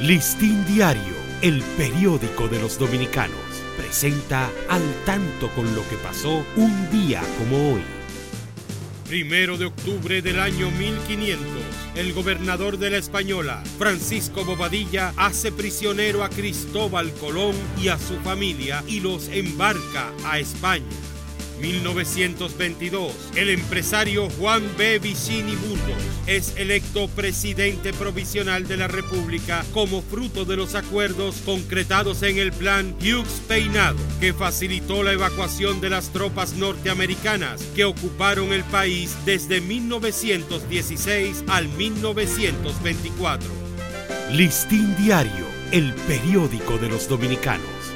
Listín Diario, el periódico de los dominicanos, presenta al tanto con lo que pasó un día como hoy. Primero de octubre del año 1500, el gobernador de la Española, Francisco Bobadilla, hace prisionero a Cristóbal Colón y a su familia y los embarca a España. 1922, el empresario Juan B. Vicini Burgos es electo presidente provisional de la República como fruto de los acuerdos concretados en el plan Hughes Peinado, que facilitó la evacuación de las tropas norteamericanas que ocuparon el país desde 1916 al 1924. Listín Diario, el periódico de los dominicanos